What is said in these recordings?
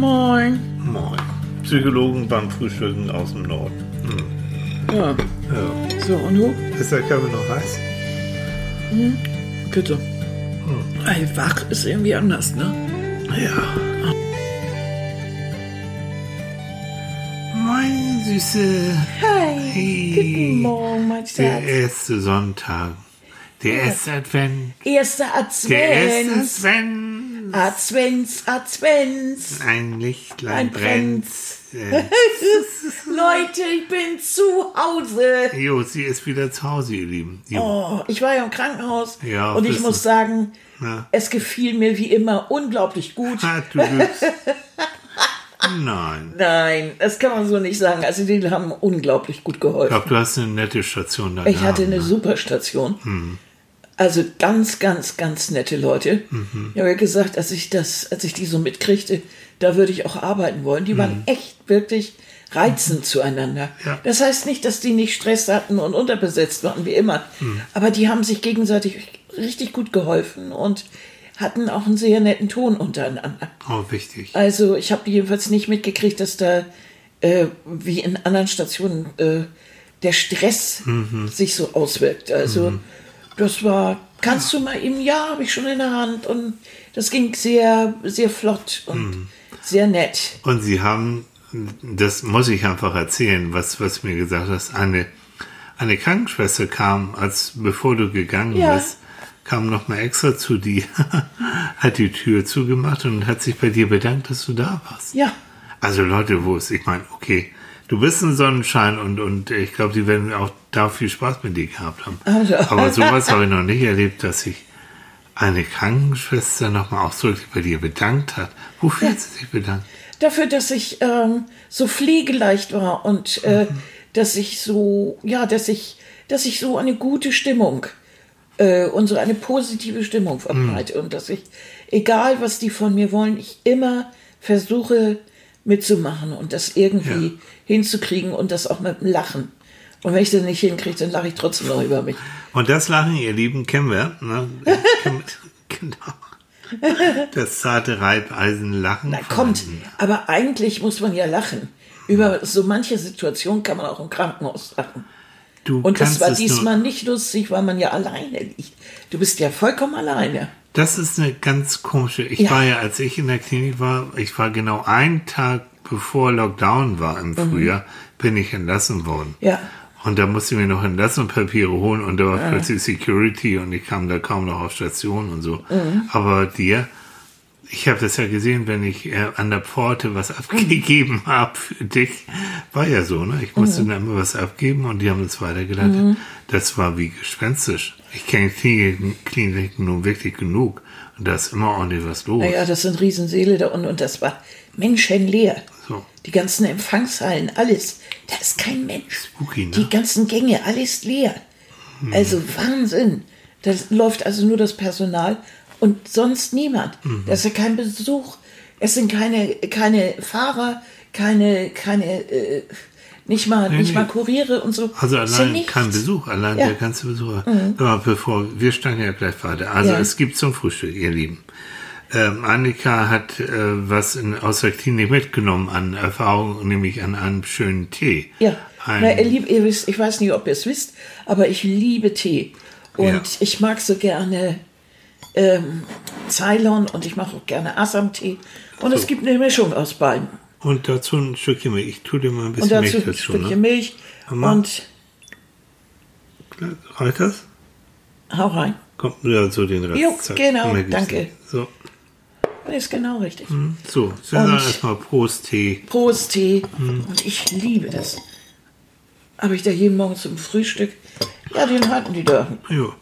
Moin. Moin. Psychologen beim Frühstücken aus dem Norden. Ja, Ja. so, und du? Ist der Kaffee noch heiß? Bitte. Ey, wach ist irgendwie anders, ne? Ja. Moin, Süße. Hi. Hey. Guten Morgen, mein Der Schatz. erste Sonntag. Der erste Advent. Erster Der erste. Advent. Advents, Advents. Ein Lichtlein Ein brennt. Äh, Leute, ich bin zu Hause. jo, sie ist wieder zu Hause, ihr Lieben. Jo. Oh, ich war ja im Krankenhaus Ja, und ich muss sagen, Na. es gefiel mir wie immer unglaublich gut. Ah, du. Nein. Nein, das kann man so nicht sagen. Also die haben unglaublich gut Ich geholfen. glaube, du hast eine nette Station da Ich gehabt, hatte eine ne? super Station. Hm. Also ganz, ganz, ganz nette Leute. Mhm. Ich habe ja gesagt, als ich das, als ich die so mitkriegte, da würde ich auch arbeiten wollen. Die waren echt wirklich reizend zueinander. Mhm. Ja. Das heißt nicht, dass die nicht Stress hatten und unterbesetzt waren, wie immer. Mhm. Aber die haben sich gegenseitig richtig gut geholfen und hatten auch einen sehr netten Ton untereinander. Oh, wichtig. Also ich habe jedenfalls nicht mitgekriegt, dass da äh, wie in anderen Stationen äh, der Stress sich so auswirkt. Also das war, kannst du mal eben, ja, habe ich schon in der Hand und das ging sehr, sehr flott und sehr nett. Und sie haben, das muss ich einfach erzählen, was, was du mir gesagt hast, eine, eine Krankenschwester kam, als bevor du gegangen Ja. bist, kam noch mal extra zu dir, hat die Tür zugemacht und hat sich bei dir bedankt, dass du da warst. Ja, Also Leute, wo es, ich meine, okay, du bist ein Sonnenschein und, und ich glaube, die werden auch da viel Spaß mit dir gehabt haben. Also. Aber sowas habe ich noch nicht erlebt, dass sich eine Krankenschwester nochmal ausdrücklich bei dir bedankt hat. Wofür hat sie sich bedankt? dafür, dass ich ähm, so pflegeleicht war und äh, dass ich so, ja, dass ich, dass ich so eine gute Stimmung äh, und so eine positive Stimmung verbreite und dass ich, egal was die von mir wollen, ich immer versuche mitzumachen und das irgendwie Ja. hinzukriegen und das auch mit dem Lachen. Und wenn ich das nicht hinkriege, dann lache ich trotzdem noch über mich. Und das Lachen, ihr Lieben, kennen wir. Ne? Genau. Das zarte Reibeisenlachen. Na, von kommt. Aber eigentlich muss man ja lachen. Über so manche Situation kann man auch im Krankenhaus lachen. Du Und das war nur- diesmal nicht lustig, weil man ja alleine liegt. Du bist ja vollkommen alleine. Das ist eine ganz komische. Ich Ja. war ja, als ich in der Klinik war, ich war genau einen Tag bevor Lockdown war im Frühjahr, bin ich entlassen worden. Mhm. Ja. Und da musste ich mir noch Entlassungspapiere holen und da war plötzlich Security und ich kam da kaum noch auf Station und so. Mhm. Aber dir, ich habe das ja gesehen, wenn ich äh, an der Pforte was abgegeben habe für dich, war ja so, ne? Ich musste dann immer was abgeben und die haben das weitergeleitet. Das war wie gespenstisch. Ich kenne Kliniken, Kliniken nun wirklich genug und da ist immer ordentlich was los. Naja, das sind Riesenseele da unten und das war menschenleer. So. Die ganzen Empfangshallen, alles. Da ist kein Mensch. Spooky, ne? Die ganzen Gänge, alles leer. Also Wahnsinn. Da läuft also nur das Personal und sonst niemand. Mhm. Da ist ja kein Besuch. Es sind keine, keine Fahrer, keine, keine, äh, nicht mal, nicht nee. mal Kuriere und so. Also ja allein nichts. kein Besuch, allein Ja. Mhm. der ganze Besucher. Aber bevor, wir steigen ja gleich weiter. Also Ja. es gibt zum Frühstück, ihr Lieben. Ähm, Annika hat äh, was in, aus der Klinik mitgenommen an Erfahrung, nämlich an einem schönen Tee. Ja, Ein, Na, ihr lieb, ihr wisst, ich weiß nicht, ob ihr es wisst, aber ich liebe Tee. Und Ja. ich mag so gerne ähm, Ceylon und ich mache auch gerne Assam-Tee. Und es gibt eine Mischung aus beiden. und dazu ein Stückchen Milch. Ich tue dir mal ein Und bisschen dazu Milch ein dazu. Stückchen Ne? Milch. Mama. Und Reicht das? hau rein. Kommt ja so den Rest. Jo, Zack, genau, danke. So, Das ist genau richtig. so. Dann Und- erstmal Prost Tee. Prost Tee. Hm. Und ich liebe das. Habe ich da jeden Morgen zum Frühstück. Ja, den hatten die da. Jo.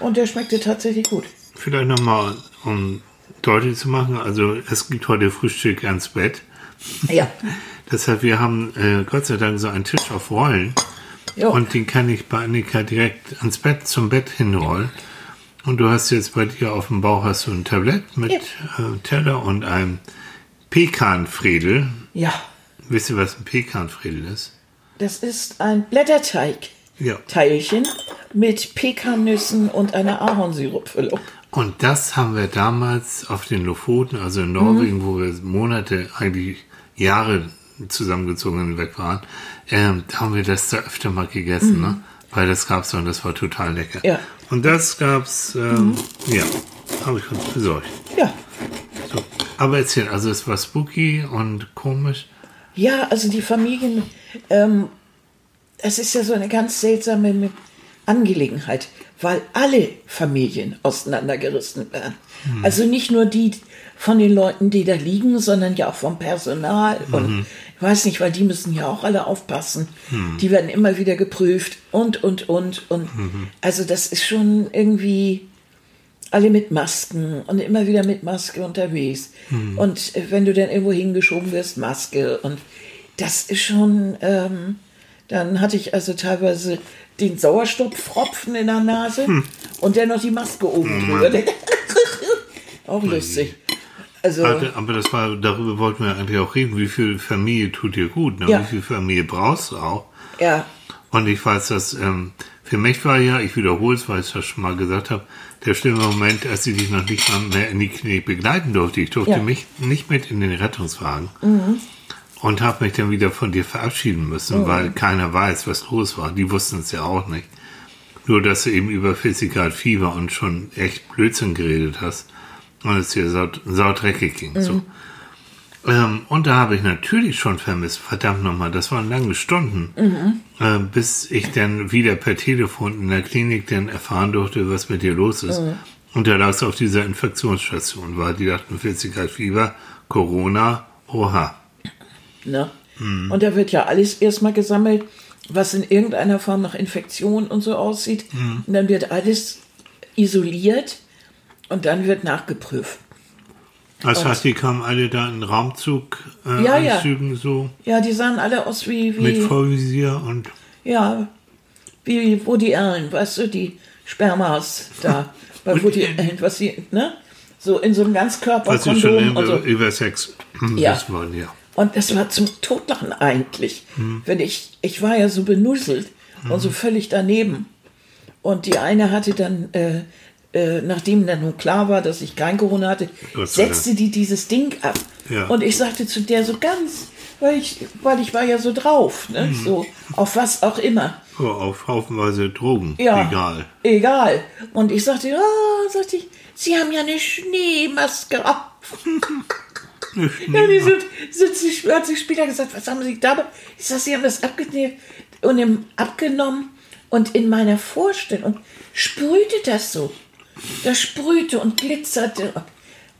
Und der schmeckte tatsächlich gut. Vielleicht nochmal, um deutlich zu machen, also es gibt heute Frühstück ans Bett. Ja. Deshalb, wir haben äh, Gott sei Dank so einen Tisch auf Rollen. Jo. Und den kann ich bei Annika direkt ans Bett, zum Bett hinrollen. Und du hast jetzt bei dir auf dem Bauch hast du ein Tablett mit Ja. äh, Teller und einem Pekanfriedel. Ja. Wisst ihr, was ein Pekanfriedel ist? Das ist ein Blätterteig. Ja. Teilchen mit Pekannüssen und einer Ahornsirupfüllung. Und das haben wir damals auf den Lofoten, also in Norwegen, Mhm. wo wir Monate, eigentlich Jahre zusammengezogen weg waren, ähm, da haben wir das da öfter mal gegessen, ne? Weil das gab's und das war total lecker. Mhm. Ja. Mhm. Und das gab's, ähm, ja, habe ich uns besorgt. Ja. So. Aber erzähl, also es war spooky und komisch. Ja, also die Familien, ähm, es ist ja so eine ganz seltsame Angelegenheit, weil alle Familien auseinandergerissen werden. Also nicht nur die von den Leuten, die da liegen, sondern ja auch vom Personal. Und ich weiß nicht, weil die müssen ja auch alle aufpassen. Die werden immer wieder geprüft und, und, und. Und also das ist schon irgendwie alle mit Masken und immer wieder mit Maske unterwegs. Und äh, wenn du dann irgendwo hingeschoben wirst, Maske. Und das ist schon, ähm, dann hatte ich also teilweise den Sauerstofftropfen in der Nase und dann noch die Maske oben drüber. Auch lustig. Also, Aber, das war, darüber wollten wir eigentlich auch reden, wie viel Familie tut dir gut, ne? Ja. wie viel Familie brauchst du auch. ja, Und ich weiß, dass ähm, für mich war ja, ich wiederhole es, weil ich das schon mal gesagt habe, der schlimme Moment, als ich dich noch nicht mal mehr in die Klinik begleiten durfte. Ich durfte Ja. Mhm. mich nicht mit in den Rettungswagen und habe mich dann wieder von dir verabschieden müssen, Mhm. weil keiner weiß, was los war. Die wussten es ja auch nicht. Nur, dass du eben über 40 Grad Fieber und schon echt Blödsinn geredet hast und es dir sau, saudreckig ging. So. Mhm. Ähm, und da habe ich natürlich schon vermisst, verdammt nochmal, das waren lange Stunden, äh, bis ich dann wieder per Telefon in der Klinik dann erfahren durfte, was mit dir los ist. Und da lag es auf dieser Infektionsstation, weil die dachten 40 Grad Fieber, Corona, oha. Ne? Mhm. Und da wird ja alles erstmal gesammelt, was in irgendeiner Form nach Infektion und so aussieht. Mhm. Und dann wird alles isoliert und dann wird nachgeprüft. Das heißt, die kamen alle da in Raumzug, äh, Ja, ja. So, Ja, die sahen alle aus wie, mit wie Vollvisier und ja, wie Woody Allen, weißt du, die Spermas da bei Woody Allen, was sie, ne? So in so einem was sie schon über, so. über Sex Ja. wissen wollen, ja. Und das war zum Totlachen eigentlich. Wenn ich, ich war ja so benuselt und so völlig daneben. Und die eine hatte dann, äh, äh, nachdem dann nun klar war, dass ich kein Corona hatte, Gott setzte die dieses Ding ab. Ja. Und ich sagte zu der so ganz, weil ich, weil ich war ja so drauf, ne? so auf was auch immer. Oh, auf haufenweise Drogen, Ja. egal. Egal. Und ich sagte, oh, sagte ich, Sie haben ja eine Schneemaske auf. Ja, die sind, sind sie, hat sie später gesagt, was haben Sie da? Ich sag, Sie haben das abgenommen und im, abgenommen und in meiner Vorstellung sprühte das so. Das sprühte und glitzerte.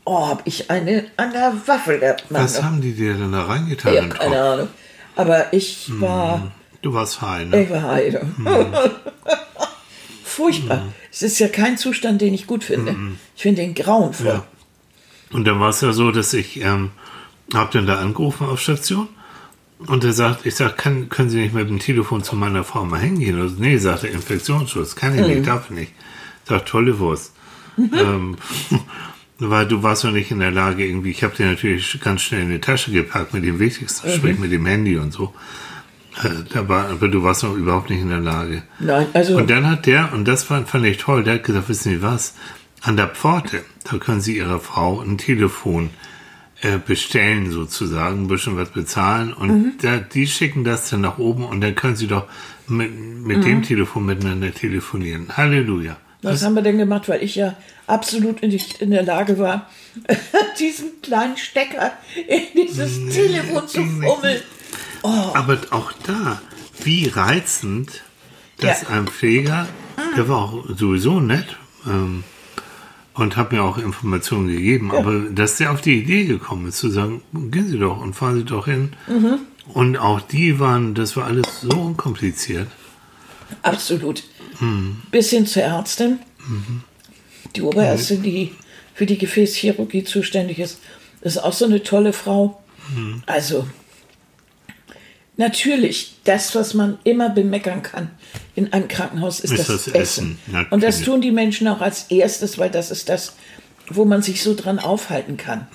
Oh, hab ich eine an der Waffel. Mann. Was haben die dir denn da reingetan? hab keine? Ahnung. Aber ich war, Du warst ne? ich war heide. Furchtbar. Es ist ja kein Zustand, den ich gut finde. Ich finde den grauenvoll. Ja. Und dann war es ja so, dass ich ähm, hab dann da angerufen auf Station und er sagt, ich sag, kann, können Sie nicht mit dem Telefon zu meiner Frau mal hingehen? Und, nee, sagt er, Infektionsschutz, kann ich nicht, darf ich nicht. Ich sag, tolle Wurst. ähm, weil du warst noch nicht in der Lage, irgendwie, ich habe dir natürlich ganz schnell in die Tasche gepackt mit dem Wichtigsten, sprich mit dem Handy und so. Äh, da war, aber du warst noch überhaupt nicht in der Lage. Nein, also Und dann hat der, und das fand, fand ich toll, der hat gesagt, wissen Sie was, an der Pforte, da können Sie Ihrer Frau ein Telefon äh, bestellen sozusagen, ein bisschen was bezahlen und Mhm. da, die schicken das dann nach oben und dann können Sie doch mit, mit Mhm. dem Telefon miteinander telefonieren. Halleluja. Was haben wir denn gemacht? Weil ich ja absolut nicht in der Lage war, diesen kleinen Stecker in dieses Telefon zu fummeln. Aber auch da, wie reizend, dass Ja. ein Pfleger, der war auch sowieso nett ähm, und hat mir auch Informationen gegeben, aber dass der auf die Idee gekommen ist, zu sagen, gehen Sie doch und fahren Sie doch hin. Mhm. Und auch die waren, das war alles so unkompliziert. Absolut. Bis hin zur Ärztin. Die Oberärztin, die für die Gefäßchirurgie zuständig ist, ist auch so eine tolle Frau. Also, natürlich, das, was man immer bemeckern kann in einem Krankenhaus, ist, Ist das, das Essen. Essen, Und das tun die Menschen auch als erstes, weil das ist das, wo man sich so dran aufhalten kann.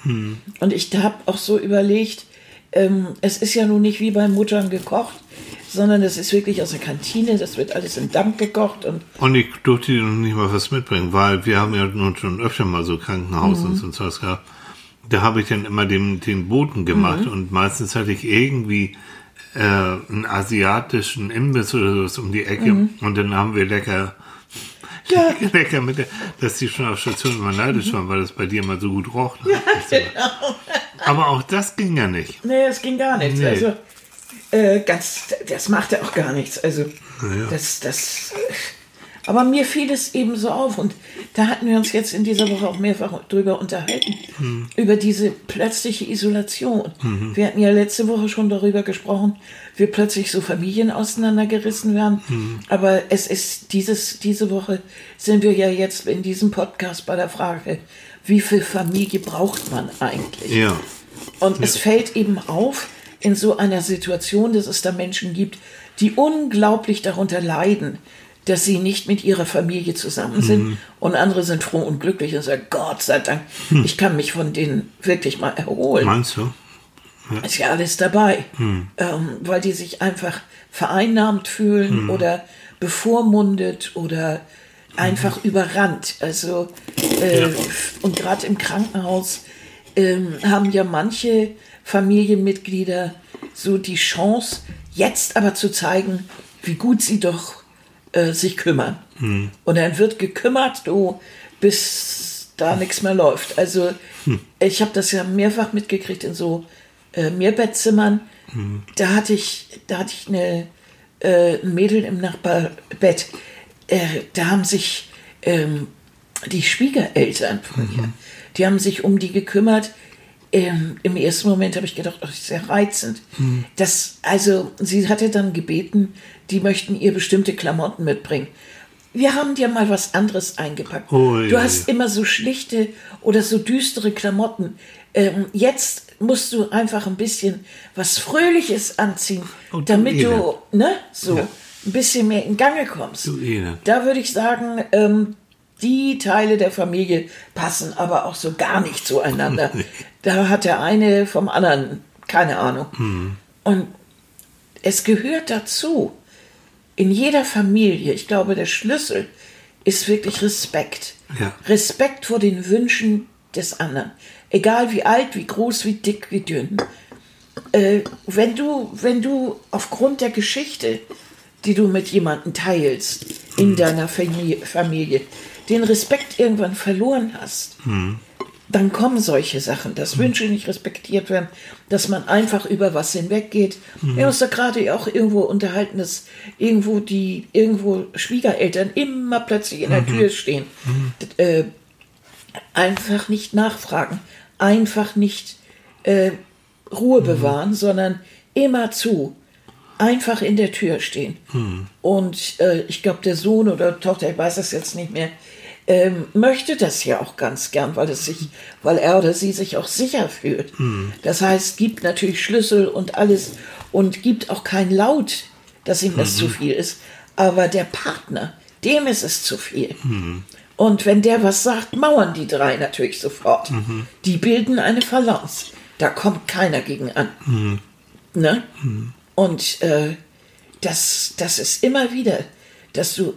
Und ich habe auch so überlegt, ähm, es ist ja nun nicht wie bei Muttern gekocht. sondern das ist wirklich aus der Kantine, das wird alles im Dampf gekocht und Und ich durfte dir noch nicht mal was mitbringen, weil wir haben ja nun schon öfter mal so Krankenhaus und so sowas gehabt. Da habe ich dann immer den, den Boten gemacht und meistens hatte ich irgendwie äh, einen asiatischen Imbiss oder sowas um die Ecke und dann haben wir lecker Ja. lecker mit der, dass die schon auf Station immer neidisch waren, weil das bei dir immer so gut roch. Ne? Aber auch das ging ja nicht. Nee, es ging gar nichts. Nee. Also, äh, ganz, das machte auch gar nichts. Also, ja. das, das. Aber mir fiel es eben so auf und da hatten wir uns jetzt in dieser Woche auch mehrfach drüber unterhalten, über diese plötzliche Isolation. Wir hatten ja letzte Woche schon darüber gesprochen, wie plötzlich so Familien auseinandergerissen werden. Aber es ist dieses, diese Woche sind wir ja jetzt in diesem Podcast bei der Frage, wie viel Familie braucht man eigentlich? Ja. Und es fällt eben auf in so einer Situation, dass es da Menschen gibt, die unglaublich darunter leiden, dass sie nicht mit ihrer Familie zusammen sind. Und andere sind froh und glücklich und sagen, Gott sei Dank, ich kann mich von denen wirklich mal erholen. Meinst du? Ist ja alles dabei, ähm, weil die sich einfach vereinnahmt fühlen oder bevormundet oder einfach überrannt. Also äh, und gerade im Krankenhaus ähm, haben ja manche Familienmitglieder so die Chance, jetzt aber zu zeigen, wie gut sie doch äh, sich kümmern. Und dann wird gekümmert, du, bis da nichts mehr läuft. Also ich habe das ja mehrfach mitgekriegt in so äh, Mehrbettzimmern. Da hatte ich, da hatte ich eine äh, ein Mädel im Nachbarbett. Äh, da haben sich ähm, die Schwiegereltern von ihr, die haben sich um die gekümmert. Ähm, Im ersten Moment habe ich gedacht, oh, das ist sehr reizend. Das, also, sie hatte dann gebeten, die möchten ihr bestimmte Klamotten mitbringen. Wir haben dir mal was anderes eingepackt. Ui. Du hast immer so schlichte oder so düstere Klamotten. Ähm, jetzt musst du einfach ein bisschen was Fröhliches anziehen, Oh, du damit du, ne, so Ja. ein bisschen mehr in Gange kommst. Du. Da würde ich sagen, ähm, die Teile der Familie passen aber auch so gar nicht zueinander. da hat der eine vom anderen keine Ahnung. Und es gehört dazu, in jeder Familie, ich glaube, der Schlüssel ist wirklich Respekt. Ja. Respekt vor den Wünschen des anderen. Egal wie alt, wie groß, wie dick, wie dünn. Äh, wenn, du, wenn du aufgrund der Geschichte, die du mit jemandem teilst, in deiner Familie, Familie, den Respekt irgendwann verloren hast, dann kommen solche Sachen, dass Wünsche nicht respektiert werden, dass man einfach über was hinweggeht. Wir haben uns da gerade auch irgendwo unterhalten, dass irgendwo die irgendwo Schwiegereltern immer plötzlich in der Tür stehen. D- Äh, einfach nicht nachfragen, einfach nicht äh, Ruhe bewahren, sondern immer zu. Einfach in der Tür stehen. Und äh, ich glaube, der Sohn oder Tochter, ich weiß es jetzt nicht mehr, ähm, möchte das ja auch ganz gern, weil es sich, weil er oder sie sich auch sicher fühlt. Das heißt, gibt natürlich Schlüssel und alles und gibt auch kein Laut, dass ihm das zu viel ist. Aber der Partner, dem ist es zu viel. Und wenn der was sagt, mauern die drei natürlich sofort. Die bilden eine Balance. Da kommt keiner gegen an. Ne? Und äh, das, das ist immer wieder, dass du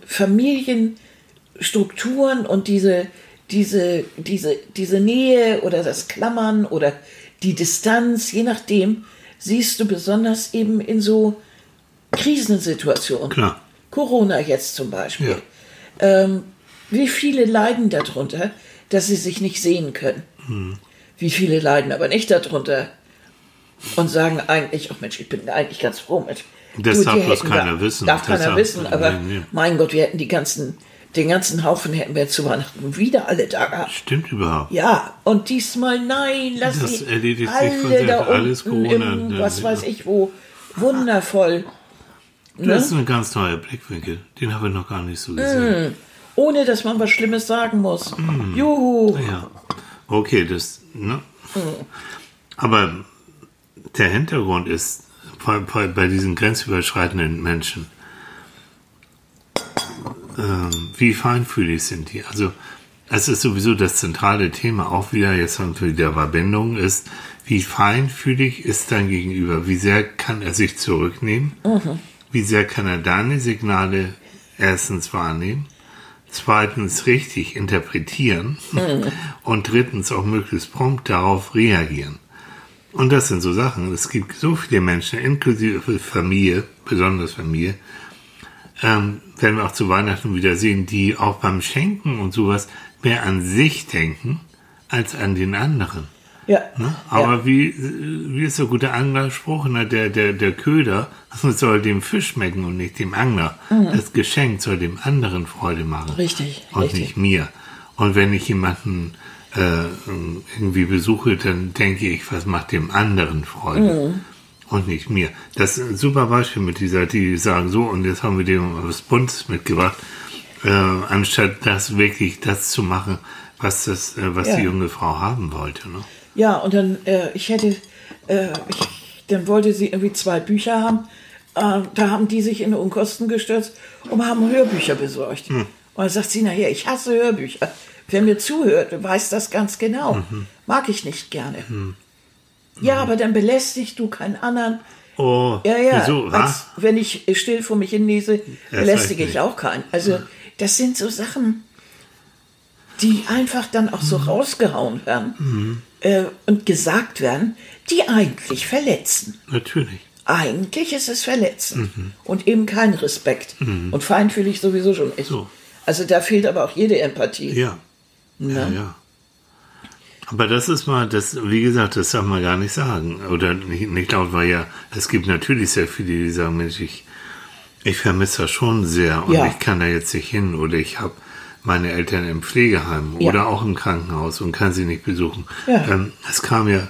Familienstrukturen und diese, diese, diese, diese Nähe oder das Klammern oder die Distanz, je nachdem, siehst du besonders eben in so Krisensituationen. Klar. Corona jetzt zum Beispiel. Ja. Ähm, wie viele leiden darunter, dass sie sich nicht sehen können? Hm. Wie viele leiden aber nicht darunter und sagen eigentlich, oh Mensch, ich bin eigentlich ganz froh mit. Das Du, darf bloß keiner wir- wissen. Darf Das keiner wissen, aber mein Gott, wir hätten die ganzen, den ganzen Haufen hätten wir zu Weihnachten wieder alle da gehabt. Stimmt überhaupt. Ja, und diesmal nein, lass Das die erledigt sich alle von selbst. da Alles Corona, im, was weiß ich wo, wundervoll. Ne? Das ist ein ganz neuer Blickwinkel. Den habe ich noch gar nicht so gesehen. Ohne, dass man was Schlimmes sagen muss. Hm. Juhu. Ja. Okay, das, ne? Aber der Hintergrund ist, bei, bei, bei diesen grenzüberschreitenden Menschen, ähm, wie feinfühlig sind die? Also, es ist sowieso das zentrale Thema, auch wieder, jetzt wir wieder Verbindung, ist, wie feinfühlig ist dein Gegenüber? Wie sehr kann er sich zurücknehmen? wie sehr kann er deine Signale erstens wahrnehmen, zweitens richtig interpretieren und drittens auch möglichst prompt darauf reagieren. Und das sind so Sachen. Es gibt so viele Menschen, inklusive Familie, besonders Familie, ähm, werden wir auch zu Weihnachten wieder sehen, die auch beim Schenken und sowas mehr an sich denken als an den anderen. Ja. Ne? Aber ja. wie, wie ist der gute Anglerspruch? Ne? Der, der, der Köder soll dem Fisch schmecken und nicht dem Angler. Das Geschenk soll dem anderen Freude machen. Mhm. Richtig, Und richtig. nicht mir. Und wenn ich jemanden äh, irgendwie besuche, dann denke ich, was macht dem anderen Freude. Mhm. Und nicht mir. Das ist ein super Beispiel mit dieser, die sagen so, und jetzt haben wir dem was Buntes mitgebracht, äh, anstatt das wirklich das zu machen, was das, äh, was Ja. die junge Frau haben wollte. Ne? Ja, und dann, äh, ich hätte, äh, ich, dann wollte sie irgendwie zwei Bücher haben. Äh, da haben die sich in Unkosten gestürzt und haben Hörbücher besorgt. Und dann sagt sie nachher, ich hasse Hörbücher. Wer mir zuhört, weiß das ganz genau. Mag ich nicht gerne. Ja, aber dann belästigt du keinen anderen. Oh, Ja, ja. wieso? Als, Was? wenn ich still vor mich hin lese, belästige ich auch keinen. Also, das sind so Sachen, die einfach dann auch so rausgehauen werden äh, und gesagt werden, die eigentlich verletzen. Natürlich. Eigentlich ist es verletzend und eben kein Respekt. Und feinfühlig sowieso schon nicht. So. Also da fehlt aber auch jede Empathie. Ja. Ja, Ne? ja. Aber das ist mal, das, wie gesagt, das darf man gar nicht sagen. Oder nicht, nicht laut, weil ja, es gibt natürlich sehr viele, die sagen, Mensch, ich, ich vermisse das schon sehr und Ja. ich kann da jetzt nicht hin oder ich habe meine Eltern im Pflegeheim Ja. oder auch im Krankenhaus und kann sie nicht besuchen. Ja. Ähm, es kam ja,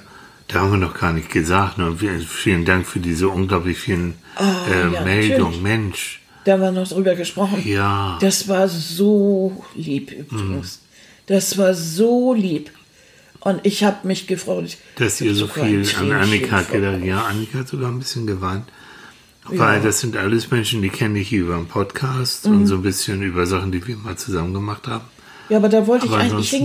da haben wir noch gar nicht gesagt. Ne? Vielen Dank für diese unglaublich vielen äh, Ah, ja, Meldungen. natürlich. Mensch, Da haben wir noch drüber gesprochen. ja. Das war so lieb übrigens. Das war so lieb. Und ich habe mich gefreut. dass ihr so viel an Annika gedacht Ja, Annika hat sogar ein bisschen geweint. Weil das sind alles Menschen, die kenne ich über einen Podcast Mhm. und so ein bisschen über Sachen, die wir mal zusammen gemacht haben. Ja, aber da wollte ich Aber eigentlich ansonsten-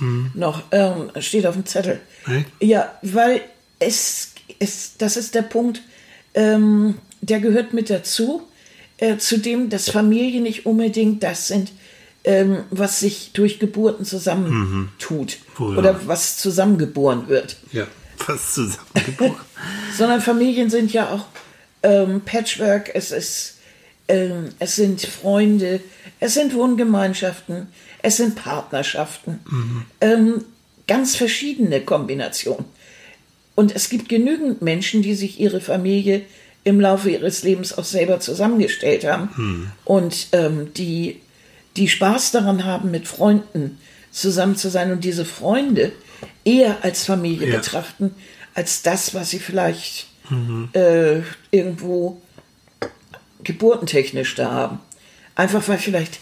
hinkommen. Noch, ähm, steht auf dem Zettel. Echt? Ja, weil es, es, das ist der Punkt, ähm, der gehört mit dazu, äh, zu dem, dass Familien nicht unbedingt das sind, ähm, was sich durch Geburten zusammentut Oh ja. oder was zusammengeboren wird. Ja. Fast zusammengeboren. sondern Familien sind ja auch ähm, Patchwork, es ist, ähm, es sind Freunde, es sind Wohngemeinschaften, es sind Partnerschaften, ähm, ganz verschiedene Kombinationen. Und es gibt genügend Menschen, die sich ihre Familie im Laufe ihres Lebens auch selber zusammengestellt haben und ähm, die, die Spaß daran haben, mit Freunden zusammen zu sein und diese Freunde eher als Familie Ja. betrachten, als das, was sie vielleicht äh, irgendwo geburtentechnisch da haben. Einfach weil vielleicht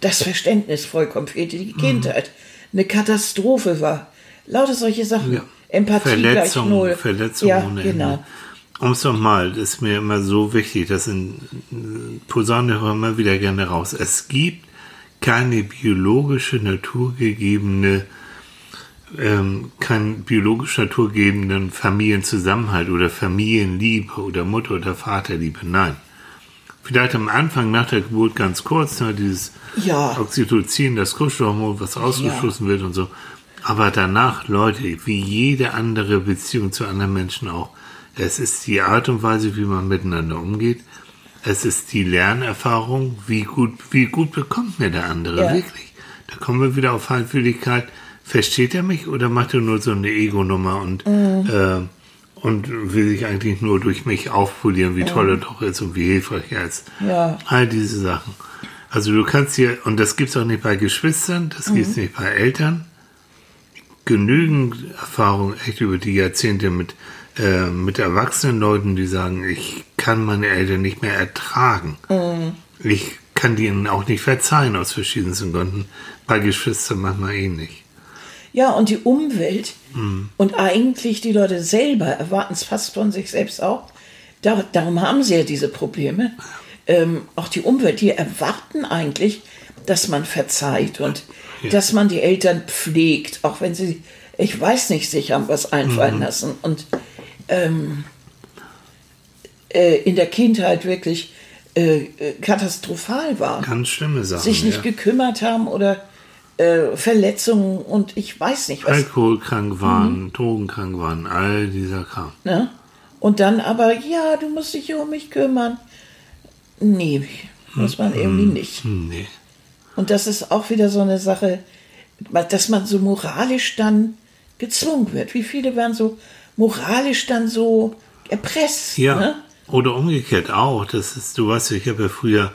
das Verständnis vollkommen fehlte, die Kindheit eine Katastrophe war. Lauter solche Sachen. Ja. Empathie gleich Verletzung, null. Verletzung ja, ohne genau. Ende. Um es nochmal, das ist mir immer so wichtig, das in Posaune hören wir immer wieder gerne raus. Es gibt keine biologische, naturgegebene, ähm, keinen biologisch naturgegebenen Familienzusammenhalt oder Familienliebe oder Mutter- oder Vaterliebe. Nein. Vielleicht am Anfang nach der Geburt ganz kurz, ne, dieses Ja. Oxytocin, das Kuschelhormon, was ausgestoßen wird und so. Aber danach, Leute, wie jede andere Beziehung zu anderen Menschen auch, es ist die Art und Weise, wie man miteinander umgeht. Es ist die Lernerfahrung, wie gut, wie gut bekommt mir der andere Ja. wirklich. Da kommen wir wieder auf Feinfühligkeit. Versteht er mich oder macht er nur so eine Ego-Nummer und, äh, und will sich eigentlich nur durch mich aufpolieren, wie toll er doch ist und wie hilfreich er ist. Ja. All diese Sachen. Also du kannst hier, und das gibt's auch nicht bei Geschwistern, das gibt's nicht bei Eltern. Genügend Erfahrung echt über die Jahrzehnte mit, äh, mit erwachsenen Leuten, die sagen, ich kann meine Eltern nicht mehr ertragen. Ich kann denen auch nicht verzeihen aus verschiedensten Gründen. Bei Geschwistern manchmal ähnlich. Ja, und die Umwelt und eigentlich die Leute selber erwarten es fast von sich selbst auch. Da, darum haben sie ja diese Probleme. Ähm, auch die Umwelt, die erwarten eigentlich, dass man verzeiht und dass man die Eltern pflegt, auch wenn sie, ich weiß nicht, sich haben was einfallen lassen. Und ähm, äh, in der Kindheit wirklich äh, äh, katastrophal waren. Ganz schlimme Sachen. sich nicht ja. gekümmert haben oder äh, Verletzungen und ich weiß nicht was. Alkoholkrank waren, Mhm. drogenkrank waren, all dieser Kram. Ne? Und dann aber, ja, du musst dich um mich kümmern. Nee, muss man irgendwie nicht. Hm, nee. Und das ist auch wieder so eine Sache, dass man so moralisch dann gezwungen wird. Wie viele werden so moralisch dann so erpresst? Ja. Ne? Oder umgekehrt auch. Das ist, du weißt, ich habe ja früher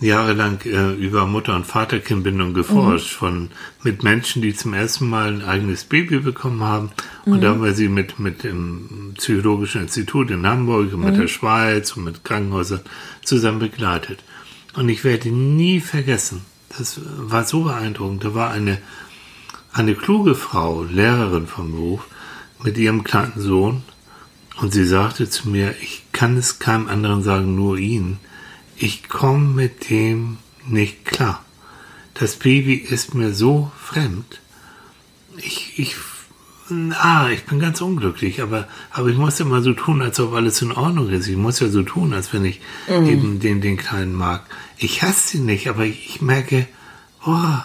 jahrelang äh, über Mutter- und Vater-Kind-Bindung geforscht, von mit Menschen, die zum ersten Mal ein eigenes Baby bekommen haben. Und da haben wir sie mit, mit dem Psychologischen Institut in Hamburg und mit der Schweiz und mit Krankenhäusern zusammen begleitet. Und ich werde nie vergessen, das war so beeindruckend. Da war eine, eine kluge Frau, Lehrerin vom Beruf, mit ihrem kleinen Sohn. Und sie sagte zu mir, ich kann es keinem anderen sagen, nur Ihnen. Ich komme mit dem nicht klar. Das Baby ist mir so fremd. Ich, ich, ah, ich bin ganz unglücklich, aber, aber ich muss immer so tun, als ob alles in Ordnung ist. Ich muss ja so tun, als wenn ich eben den, den Kleinen mag. Ich hasse sie nicht, aber ich, ich merke, oh,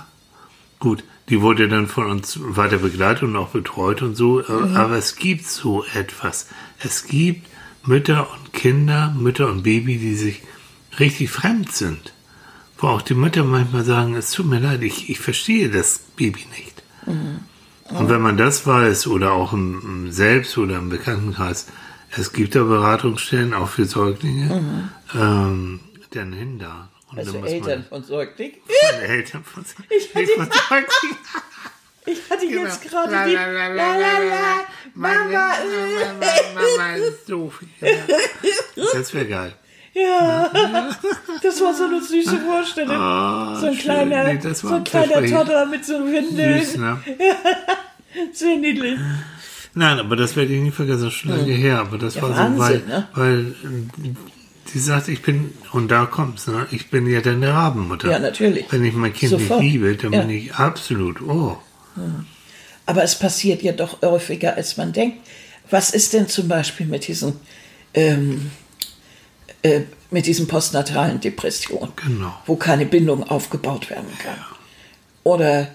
gut, die wurde dann von uns weiter begleitet und auch betreut und so, äh, aber es gibt so etwas. Es gibt Mütter und Kinder, Mütter und Baby, die sich richtig fremd sind. Wo auch die Mütter manchmal sagen, es tut mir leid, ich, ich verstehe das Baby nicht. Und wenn man das weiß, oder auch im, im Selbst- oder im Bekanntenkreis, es gibt da Beratungsstellen, auch für Säuglinge, ähm, dann hin da. Also Eltern von Säugling. Man, Eltern von, Ich hatte- nicht von Säuglingen. Ich hatte Genau. jetzt gerade La, die la, la, la, La, la. Mama. Mama. Mama, ist doof. Ja. Das wäre geil. Ja, das war so eine süße Vorstellung. Oh, so ein schön. kleiner, Nee, so ein kleiner. Toddler mit so Windeln. Süß, ne? Sehr niedlich. Nein, aber das werde ich nie vergessen, schon lange her. Aber das Ja, war so, Wahnsinn, weil, ne? weil äh, die sagt, ich bin, und da kommt's, ne? ich bin ja deine Rabenmutter. Ja, natürlich. Wenn ich mein Kind Sofort. nicht liebe, dann Ja. bin ich absolut, oh. Aber es passiert ja doch häufiger, als man denkt. Was ist denn zum Beispiel mit diesen, ähm, äh, mit diesen postnatalen Depressionen, Genau. wo keine Bindung aufgebaut werden kann? Oder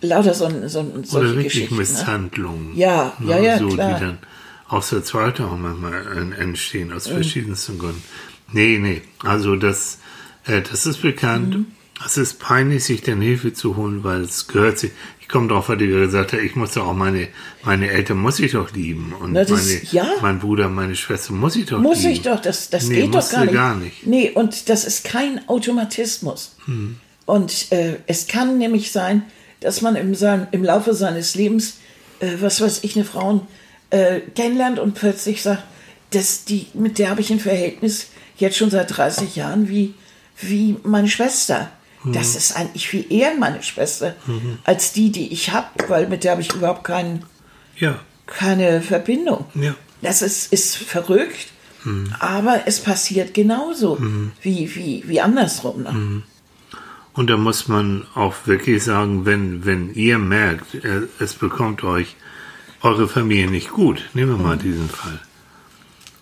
lauter so, so, solche Oder wirklich. Ne? Misshandlungen. Ja, ne, ja, ja, So, klar. die dann aus der Zweite auch manchmal en- entstehen, Mhm. aus verschiedensten Gründen. Nee, nee, also das, äh, das ist bekannt. Mhm. Es ist peinlich, sich dann Hilfe zu holen, weil es gehört sich. Ich komme drauf, weil du gesagt hast, ich muss doch auch meine, meine Eltern muss ich doch lieben. Und Na, das- meine, ja. mein Bruder, meine Schwester muss ich doch Muss lieben. ich doch, das, das Nee, geht doch gar nicht. gar nicht. Nee, und das ist kein Automatismus. Und äh, es kann nämlich sein, dass man im, sein, im Laufe seines Lebens, äh, was weiß ich, eine Frau äh, kennenlernt und plötzlich sagt, dass die, mit der habe ich ein Verhältnis jetzt schon seit 30 Jahren wie, wie meine Schwester. Das ist eigentlich viel eher meine Schwester als die, die ich habe, weil mit der habe ich überhaupt keinen Ja, keine Verbindung. Ja. Das ist, ist verrückt, aber es passiert genauso wie, wie, wie andersrum. Ne? Und da muss man auch wirklich sagen, wenn, wenn ihr merkt, es bekommt euch eure Familie nicht gut, nehmen wir mal diesen Fall.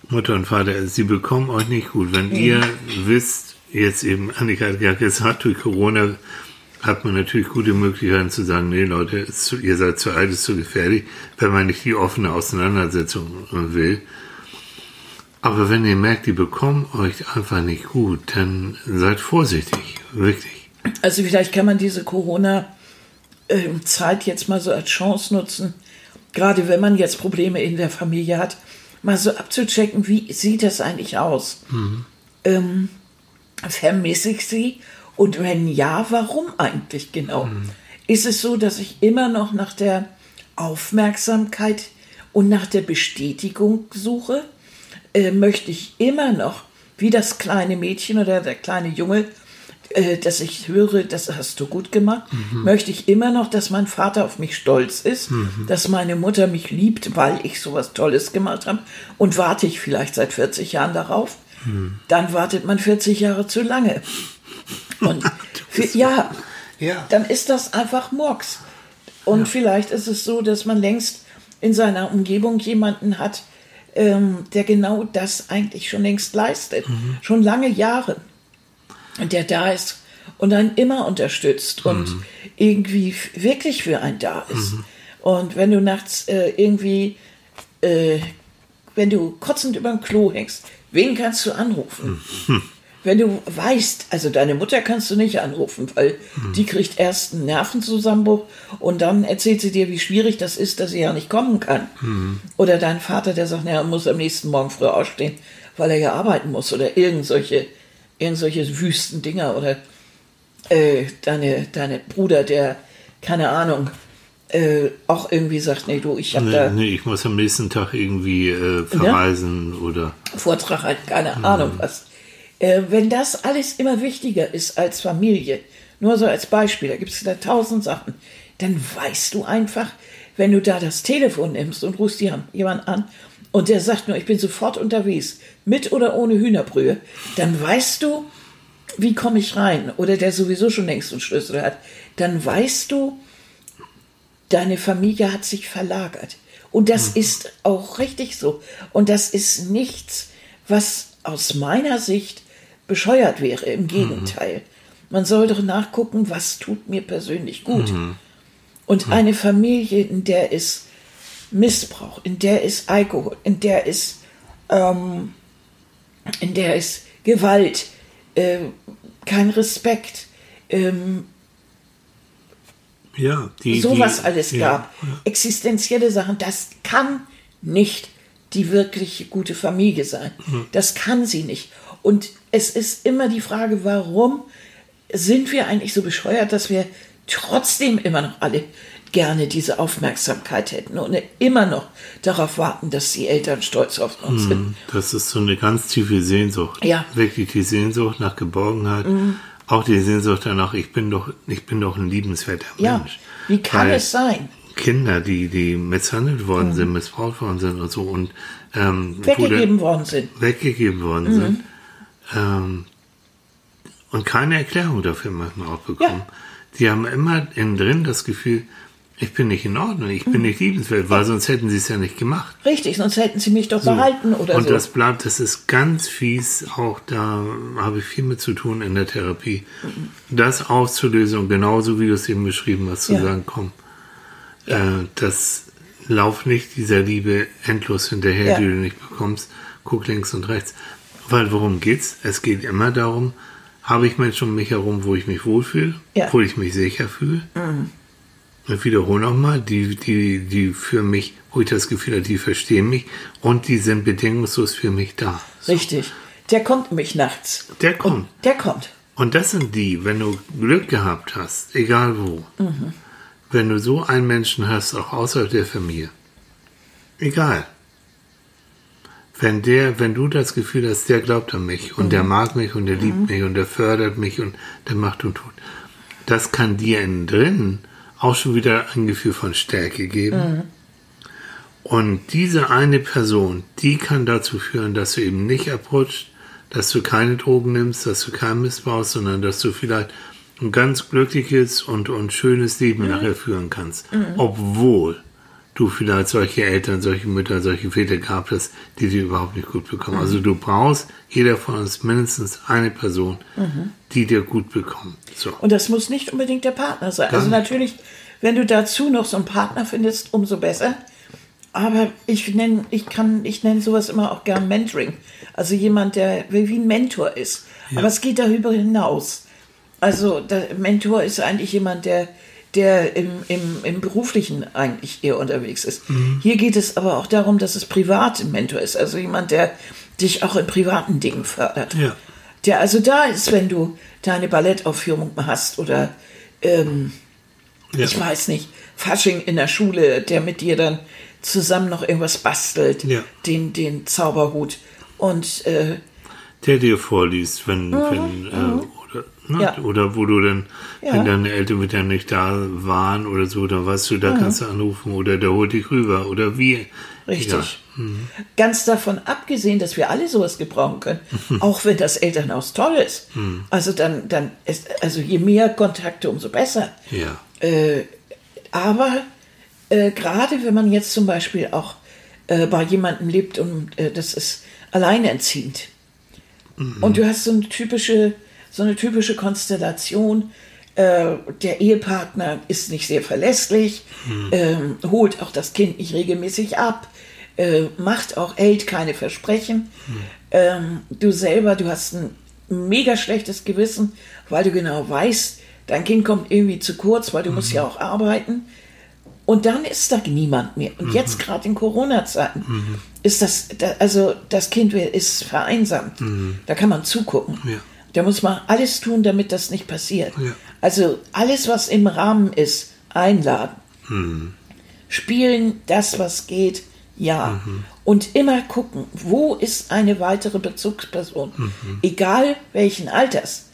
Mutter und Vater, sie bekommen euch nicht gut. Wenn ihr wisst, jetzt eben, Annika hat ja gesagt, durch Corona hat man natürlich gute Möglichkeiten zu sagen, nee Leute, ihr seid zu alt, ist zu gefährlich, wenn man nicht die offene Auseinandersetzung äh, will. Aber wenn ihr merkt, die bekommen euch einfach nicht gut, dann seid vorsichtig, wirklich. Also vielleicht kann man diese Corona-Zeit jetzt mal so als Chance nutzen, gerade wenn man jetzt Probleme in der Familie hat, mal so abzuchecken, wie sieht das eigentlich aus? Ähm, vermisse ich sie? Und wenn ja, warum eigentlich genau? Ist es so, dass ich immer noch nach der Aufmerksamkeit und nach der Bestätigung suche? Äh, möchte ich immer noch, wie das kleine Mädchen oder der kleine Junge, äh, dass ich höre, das hast du gut gemacht, möchte ich immer noch, dass mein Vater auf mich stolz ist, dass meine Mutter mich liebt, weil ich sowas Tolles gemacht habe und warte ich vielleicht seit 40 Jahren darauf, dann wartet man 40 Jahre zu lange. Und für, ja, Ja. dann ist das einfach Murks. Und vielleicht ist es so, dass man längst in seiner Umgebung jemanden hat, ähm, der genau das eigentlich schon längst leistet, schon lange Jahre. Der da ist und einen immer unterstützt und irgendwie wirklich für einen da ist. Und wenn du nachts äh, irgendwie, äh, wenn du kotzend über dem Klo hängst, wen kannst du anrufen? Wenn du weißt, also deine Mutter kannst du nicht anrufen, weil die kriegt erst einen Nervenzusammenbruch und dann erzählt sie dir, wie schwierig das ist, dass sie ja nicht kommen kann. Oder dein Vater, der sagt, naja, er muss am nächsten Morgen früh aufstehen, weil er ja arbeiten muss oder irgend solche, irgend solche wüsten Dinger oder äh, deine, deine Bruder, der, keine Ahnung, äh, auch irgendwie sagt, nee, du, ich habe Nee, da nee, ich muss am nächsten Tag irgendwie äh, verreisen oder. Vortrag halt, keine Ahnung was. Äh, wenn das alles immer wichtiger ist als Familie, nur so als Beispiel, da gibt es da tausend Sachen, dann weißt du einfach, wenn du da das Telefon nimmst und rufst jemanden an und der sagt nur, ich bin sofort unterwegs, mit oder ohne Hühnerbrühe, dann weißt du, wie komme ich rein? Oder der sowieso schon längst einen Schlüssel hat, dann weißt du, deine Familie hat sich verlagert. Und das ist auch richtig so. Und das ist nichts, was aus meiner Sicht bescheuert wäre. Im Gegenteil. Man soll doch nachgucken, was tut mir persönlich gut. Und eine Familie, in der ist Missbrauch, in der ist Alkohol, in der ist, ähm, in der ist Gewalt, äh, kein Respekt, ähm, Ja, die. sowas die, alles ja, gab, existenzielle Sachen, das kann nicht die wirklich gute Familie sein. Hm. Das kann sie nicht. Und es ist immer die Frage, warum sind wir eigentlich so bescheuert, dass wir trotzdem immer noch alle gerne diese Aufmerksamkeit hätten und immer noch darauf warten, dass die Eltern stolz auf uns sind. Hm, Das ist so eine ganz tiefe Sehnsucht. Ja. Mhm. Wirklich die Sehnsucht nach Geborgenheit. Auch die Sehnsucht danach, ich bin doch, ich bin doch ein liebenswerter Ja, Mensch. wie kann Weil es sein? Kinder, die, die misshandelt worden sind, missbraucht worden sind und so und ähm, Weggegeben worden sind. weggegeben worden sind ähm, und keine Erklärung dafür manchmal auch bekommen. Ja. Die haben immer innen drin das Gefühl, ich bin nicht in Ordnung, ich bin nicht liebenswert, weil sonst hätten sie es ja nicht gemacht. Richtig, sonst hätten sie mich doch behalten oder und so. das bleibt, das ist ganz fies, auch da habe ich viel mit zu tun in der Therapie. Das aufzulösen und genauso wie du es eben beschrieben hast, zu Ja. sagen, komm, äh, das lauf nicht dieser Liebe endlos hinterher, Ja. die du nicht bekommst, guck links und rechts. Weil worum geht's? Es geht immer darum, habe ich Menschen um mich herum, wo ich mich wohlfühle, Ja. Mhm. wo ich mich sicher fühle. Ich wiederhole nochmal, die, die, die für mich, wo ich das Gefühl habe, die verstehen mich und die sind bedingungslos für mich da. Richtig. Der kommt nämlich nachts. Der kommt. Der kommt. Und das sind die, wenn du Glück gehabt hast, egal wo, wenn du so einen Menschen hast, auch außerhalb der Familie, egal. Wenn der, wenn du das Gefühl hast, der glaubt an mich und der mag mich und der liebt mich und der fördert mich und der macht und tut, das kann dir innen drin auch schon wieder ein Gefühl von Stärke geben. Und diese eine Person, die kann dazu führen, dass du eben nicht abrutscht, dass du keine Drogen nimmst, dass du keinen missbrauchst, sondern dass du vielleicht ein ganz glückliches und, und schönes Leben nachher führen kannst. Obwohl du vielleicht solche Eltern, solche Mütter, solche Väter gehabt hast, die dir überhaupt nicht gut bekommen. Also du brauchst, jeder von uns mindestens eine Person, die dir gut bekommt. So. Und das muss nicht unbedingt der Partner sein. Also nicht. natürlich, wenn du dazu noch so einen Partner findest, umso besser. Aber ich nenne, ich kann, ich nenne sowas immer auch gern Mentoring. Also jemand, der wie ein Mentor ist. Aber es geht darüber hinaus. Also der Mentor ist eigentlich jemand, der, der im, im, im Beruflichen eigentlich eher unterwegs ist. Hier geht es aber auch darum, dass es privat ein Mentor ist. Also jemand, der dich auch in privaten Dingen fördert. Ja. Der also da ist, wenn du deine Ballettaufführung hast oder ähm, Ja. ich weiß nicht, Fasching in der Schule, der mit dir dann zusammen noch irgendwas bastelt, Ja. den, den Zauberhut. Und äh, der dir vorliest, wenn, wenn äh, oder, ne, Mhm. Ja. oder wo du dann, Ja. wenn deine Eltern wieder nicht da waren oder so, dann weißt du, da kannst du anrufen oder der holt dich rüber oder wie. Richtig. Egal. Ganz davon abgesehen, dass wir alle sowas gebrauchen können, auch wenn das Elternhaus toll ist. Also dann, dann ist, also je mehr Kontakte, umso besser. Ja. Äh, aber äh, gerade wenn man jetzt zum Beispiel auch äh, bei jemandem lebt und äh, das ist alleinerziehend. Und du hast so eine typische, so eine typische Konstellation. Äh, der Ehepartner ist nicht sehr verlässlich, ähm, holt auch das Kind nicht regelmäßig ab, äh, macht auch, hält keine Versprechen. Ähm, du selber, du hast ein mega schlechtes Gewissen, weil du genau weißt, dein Kind kommt irgendwie zu kurz, weil du musst ja auch arbeiten. Und dann ist da niemand mehr. Und jetzt gerade in Corona-Zeiten ist das, da, also das Kind ist vereinsamt. Da kann man zugucken. Ja. Da muss man alles tun, damit das nicht passiert. Ja. Also alles, was im Rahmen ist, einladen. Spielen, das, was geht, ja. Und immer gucken, wo ist eine weitere Bezugsperson, egal welchen Alters.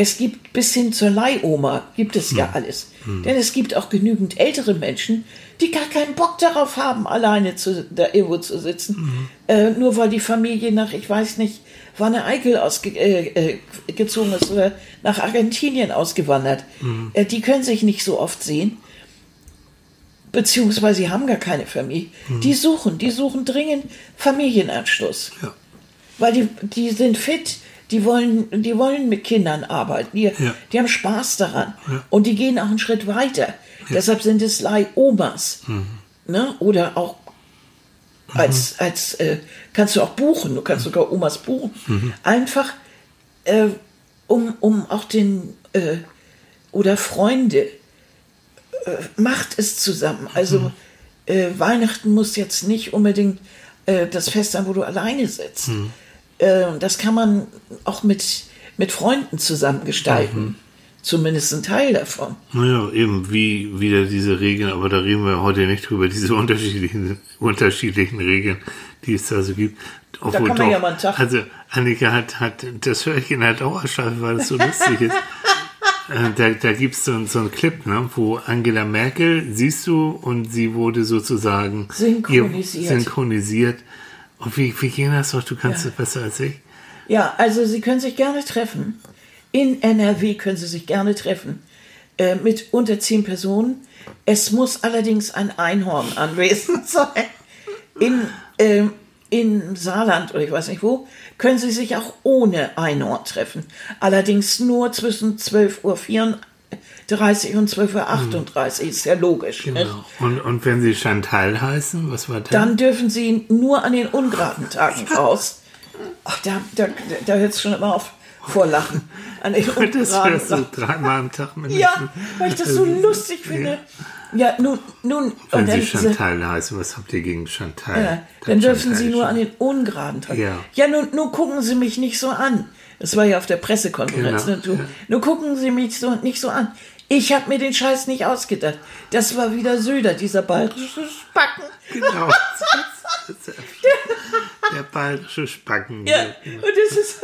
Es gibt bis hin zur Leihoma, gibt es ja alles. Denn es gibt auch genügend ältere Menschen, die gar keinen Bock darauf haben, alleine zu, da irgendwo zu sitzen. Äh, nur weil die Familie nach, ich weiß nicht, Wanne Eickel ausgezogen äh, äh, ist oder nach Argentinien ausgewandert. Äh, die können sich nicht so oft sehen beziehungsweise sie haben gar keine Familie. Die suchen, die suchen dringend Familienanschluss. Ja. Weil die, die sind fit, die wollen, die wollen mit Kindern arbeiten, die, Ja. die haben Spaß daran. Und die gehen auch einen Schritt weiter. Deshalb sind es Leihomas. Ne? Oder auch als, als äh, kannst du auch buchen, du kannst sogar Omas buchen. Einfach äh, um, um auch den äh, oder Freunde äh, macht es zusammen. Also äh, Weihnachten muss jetzt nicht unbedingt äh, das Fest sein, wo du alleine sitzt. Äh, das kann man auch mit, mit Freunden zusammen gestalten. Zumindest ein Teil davon. Naja, eben wie wieder diese Regeln, aber da reden wir heute nicht drüber, diese unterschiedlichen, unterschiedlichen Regeln, die es da so gibt. Obwohl kann man ja mal einen Tag- Also Annika hat, hat das ich in der Dauerschleife, weil es so lustig ist. Äh, Da, da gibt es so, so einen Clip, ne, wo Angela Merkel siehst du und sie wurde sozusagen Synchronisiert. synchronisiert. Und wie, wie ging das noch? Du kannst es besser als ich. Ja, also Sie können sich gerne treffen. In NRW können Sie sich gerne treffen. Äh, mit unter zehn Personen. Es muss allerdings ein Einhorn anwesend sein. In, ähm, in Saarland oder ich weiß nicht wo, können Sie sich auch ohne Einhorn treffen. Allerdings nur zwischen 12.34 Uhr und 12.38 Uhr. Ist ja logisch. Nicht? Genau. Und, und wenn sie Chantal heißen, was war das? Dann dürfen Sie nur an den ungeraden Tagen raus. Ach, da, da, da hört es schon immer auf vor Lachen. An den das hörst du dreimal am Tag mindestens. Ja, weil ich das so lustig finde. Ja, nun, nun, Wenn sie Chantal heißen, was habt ihr gegen Chantal? ja, dann dürfen Sie nur an den ungeraden Tagen. Ja. ja nun, nun gucken Sie mich nicht so an. Das war ja auf der Pressekonferenz. Genau, Ne? Du. Nun gucken Sie mich so, nicht so an. Ich habe mir den Scheiß nicht ausgedacht. Das war wieder Söder, dieser bayerische Spacken. Genau. Der bayerische Spacken. Ja, und das ist.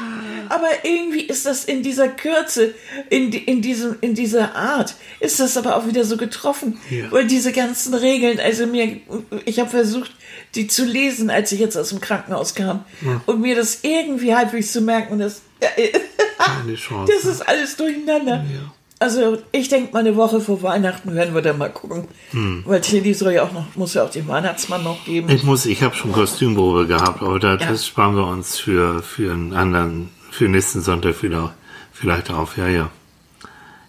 aber irgendwie ist das in dieser Kürze, in, in, diesem, in dieser Art, ist das aber auch wieder so getroffen. Ja. Weil diese ganzen Regeln, also mir, ich habe versucht, die zu lesen, als ich jetzt aus dem Krankenhaus kam. Und mir das irgendwie halbwegs zu merken. Und das, Keine Chance. das ist alles durcheinander. Also ich denke mal eine Woche vor Weihnachten werden wir dann mal gucken. Hm. Weil Tilly soll ja auch noch, muss ja auch den Weihnachtsmann noch geben. Ich muss, ich habe schon Kostümprobe gehabt, aber da, Ja. das sparen wir uns für, für einen anderen, für nächsten Sonntag wieder, vielleicht auf. Ja, ja.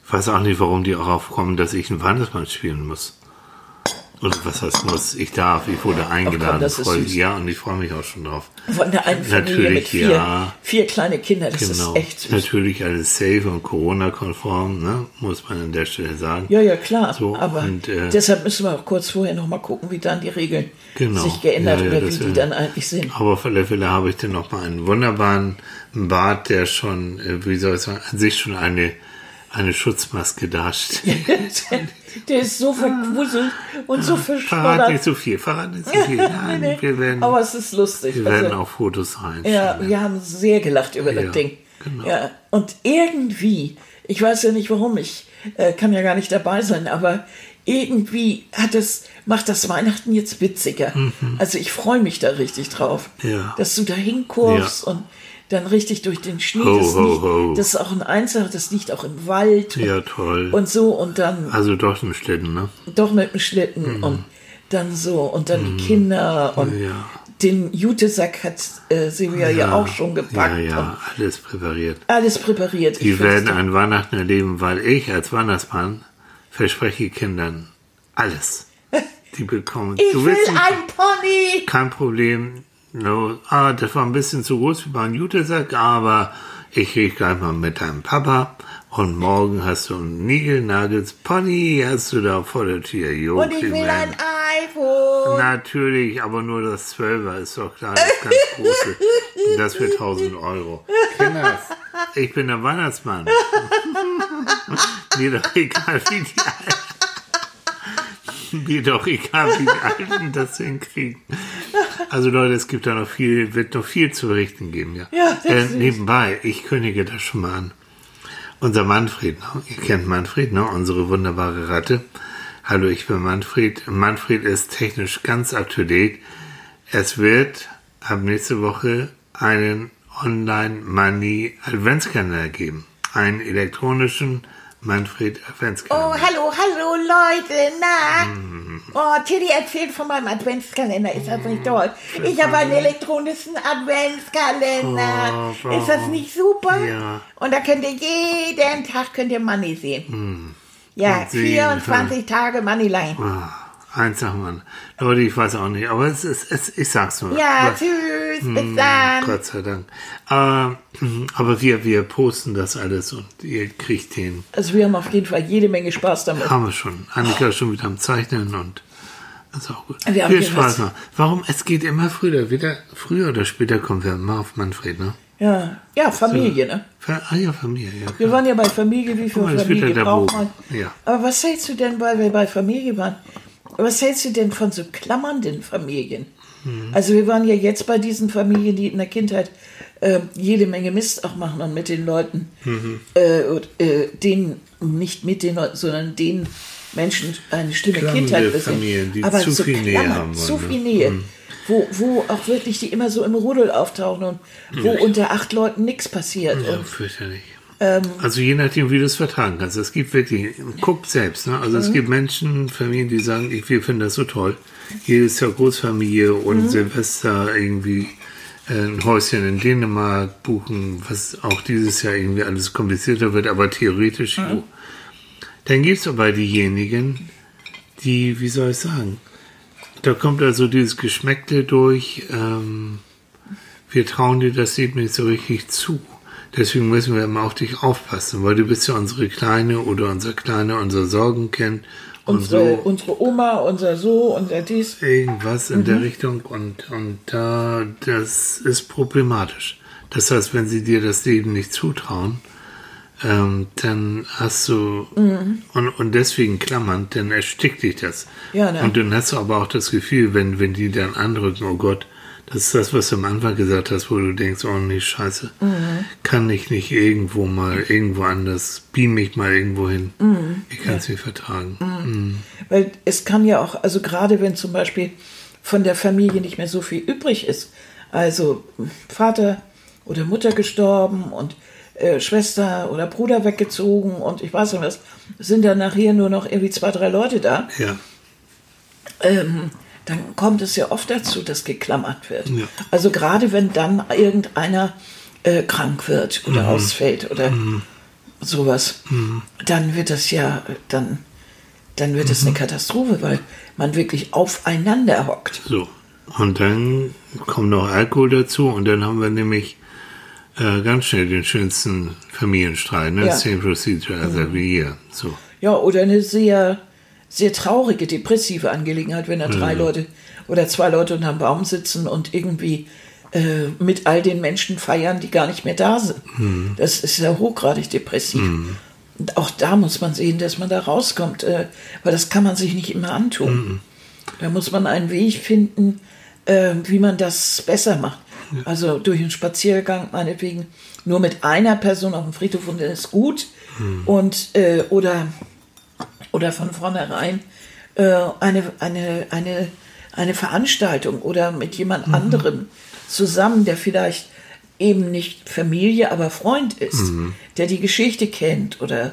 Ich weiß auch nicht, warum die auch aufkommen, dass ich einen Weihnachtsmann spielen muss. Oder was heißt muss? Ich darf, ich wurde eingeladen. das ist süß. ja, und ich freue mich auch schon drauf. Von der einen Familie mit Natürlich, vier, ja. vier kleine Kinder, das Genau. ist echt süß. Natürlich alles safe und Corona-konform, ne? muss man an der Stelle sagen. Ja, ja, klar. So, aber und, äh, deshalb müssen wir auch kurz vorher noch mal gucken, wie dann die Regeln Genau. sich geändert Ja, ja, oder wie die dann eigentlich sind. Aber auf alle Fälle habe ich dann noch mal einen wunderbaren Bart, der schon, äh, wie soll ich sagen, an sich schon eine, eine Schutzmaske darstellt. Der ist so verwuselt und so Verrat verschwoddert. nicht so viel, verrat nicht so viel. Nein, Nee, wir werden, Aber es ist lustig. wir werden Also, auch Fotos ja, reinstellen. wir haben sehr gelacht über Ja, das Ding. genau. Ja, und irgendwie, ich weiß ja nicht warum, ich äh, kann ja gar nicht dabei sein, aber irgendwie hat es, macht das Weihnachten jetzt witziger. Also ich freue mich da richtig drauf. Mhm. Ja. Dass du da hinkurvst Ja. und dann richtig durch den Schnee. Ho, das, ho, liegt, ho. das ist auch ein Einzel, das liegt auch im Wald Ja, toll. und so und dann also doch im Schlitten, ne? doch mit dem Schlitten Mhm. und dann so und dann die Kinder und Mhm. Ja. den Jutesack hat äh, Silvia ja. auch schon gepackt. Ja, ja, alles präpariert. alles präpariert. Ich Die find's werden ein Weihnachten erleben, weil ich als Weihnachtsmann verspreche Kindern alles. Die bekommen. ich will nicht- ein Pony! kein Problem. No, ah, das war ein bisschen zu groß für meinen Jutesack, aber ich rede gleich mal mit deinem Papa und morgen hast du ein Nigelnagels Pony, hast du da vor der Tür. Jo, Und ich will ein iPhone! Natürlich, aber nur das 12er ist doch klar, das ganz große. Und das für 1000 Euro. Kinders, ich bin der Weihnachtsmann. Mir doch egal, wie die. Mir doch egal, wie die Alten das hinkriegen. Also Leute, es gibt da noch viel, wird noch viel zu berichten geben, ja. Ja, äh, nebenbei, ich kündige das schon mal an. Unser Manfred, ne? ihr kennt Manfred, ne? unsere wunderbare Ratte. Hallo, ich bin Manfred. Manfred ist technisch ganz up to date. Es wird ab nächste Woche einen Online Money Adventskalender geben. Einen elektronischen Manfred Oh, Adventskalender. hallo, hallo Leute, na? Mhm. Oh, Tilly erzählt von meinem Adventskalender, ist das nicht toll? Ich habe einen elektronischen Adventskalender. Oh, ist das nicht super? Ja. Und da könnt ihr jeden Tag könnt ihr Money sehen. Ja. Und sehen, 24 Tage Moneyline. Ah, eins dem anderen. Leute, ich weiß auch nicht, aber es ist, es, ich sag's nur. Ja, Aber- tschüss, Hm, bis dann. Gott sei Dank. Aber, aber wir, wir posten das alles und ihr kriegt den. Also wir haben auf jeden Fall jede Menge Spaß damit. Haben wir schon. Annika ist schon wieder am Zeichnen und das ist auch gut. Wir haben Viel Spaß was- noch. Warum? Es geht immer früher. Wieder, früher oder später kommen wir immer auf Manfred, ne? Ja, ja Familie, ne? Fa- Ah ja, Familie, ja. Wir waren ja bei Familie, wie viel mal, wird Familie braucht man? Ja. Aber was hältst du denn, weil wir bei Familie waren, was hältst du denn von so klammernden Familien? Mhm. Also wir waren ja jetzt bei diesen Familien, die in der Kindheit äh, jede Menge Mist auch machen und mit den Leuten, Mhm. äh, äh, denen, nicht mit den Leuten, sondern den Menschen eine schlimme Klammernde Kindheit die Aber zu so viel Nähe klammern, haben wollen, Zu ne? viel Nähe. Wo, wo auch wirklich die immer so im Rudel auftauchen und wo unter acht Leuten nichts passiert. Ja, fürchterlich. Ähm. also je nachdem, wie du es vertragen kannst. Es gibt wirklich, guckt selbst, ne? Also Mhm. es gibt Menschen, Familien, die sagen, ich, wir finden das so toll. Jedes Jahr Großfamilie und Mhm. Silvester irgendwie äh, ein Häuschen in Dänemark buchen, was auch dieses Jahr irgendwie alles komplizierter wird, aber theoretisch Mhm. Dann gibt es aber diejenigen, die, wie soll ich sagen, da kommt also dieses Geschmäckle durch, ähm, wir trauen dir das Leben nicht so richtig zu. Deswegen müssen wir immer auf dich aufpassen, weil du bist ja unsere Kleine oder unser Kleiner, unsere Sorgen kennt und unsere, so unsere Oma, unser so, unser dies. irgendwas in der Richtung und, und da, das ist problematisch. Das heißt, wenn sie dir das Leben nicht zutrauen, ähm, dann hast du, und, und deswegen klammernd, dann erstickt dich das. Ja, ne? Und dann hast du aber auch das Gefühl, wenn, wenn die dann anrücken, oh Gott, das ist das, was du am Anfang gesagt hast, wo du denkst, oh nee, scheiße, kann ich nicht irgendwo mal, irgendwo anders, beam mich mal irgendwo hin. Ich kann es nicht vertragen. Mhm. Weil es kann ja auch, also gerade wenn zum Beispiel von der Familie nicht mehr so viel übrig ist, also Vater oder Mutter gestorben und äh, Schwester oder Bruder weggezogen und ich weiß nicht was, sind dann nachher nur noch irgendwie zwei, drei Leute da, Ja. ähm, dann kommt es ja oft dazu, dass geklammert wird. Ja. Also gerade wenn dann irgendeiner äh, krank wird oder ausfällt oder sowas, dann wird das ja, dann, dann wird es eine Katastrophe, weil man wirklich aufeinander hockt. So. Und dann kommt noch Alkohol dazu und dann haben wir nämlich äh, ganz schnell den schönsten Familienstreit, ne? Ja. Same procedure as every year. So. Ja, oder eine sehr, sehr traurige, depressive Angelegenheit, wenn da drei Leute oder zwei Leute unterm Baum sitzen und irgendwie äh, mit all den Menschen feiern, die gar nicht mehr da sind. Das ist ja hochgradig depressiv. Und auch da muss man sehen, dass man da rauskommt, äh, weil das kann man sich nicht immer antun. Da muss man einen Weg finden, äh, wie man das besser macht. Also durch einen Spaziergang meinetwegen nur mit einer Person auf dem Friedhof und dann ist gut. Und äh, oder oder von vornherein äh, eine, eine, eine, eine Veranstaltung oder mit jemand anderem zusammen, der vielleicht eben nicht Familie, aber Freund ist, der die Geschichte kennt oder,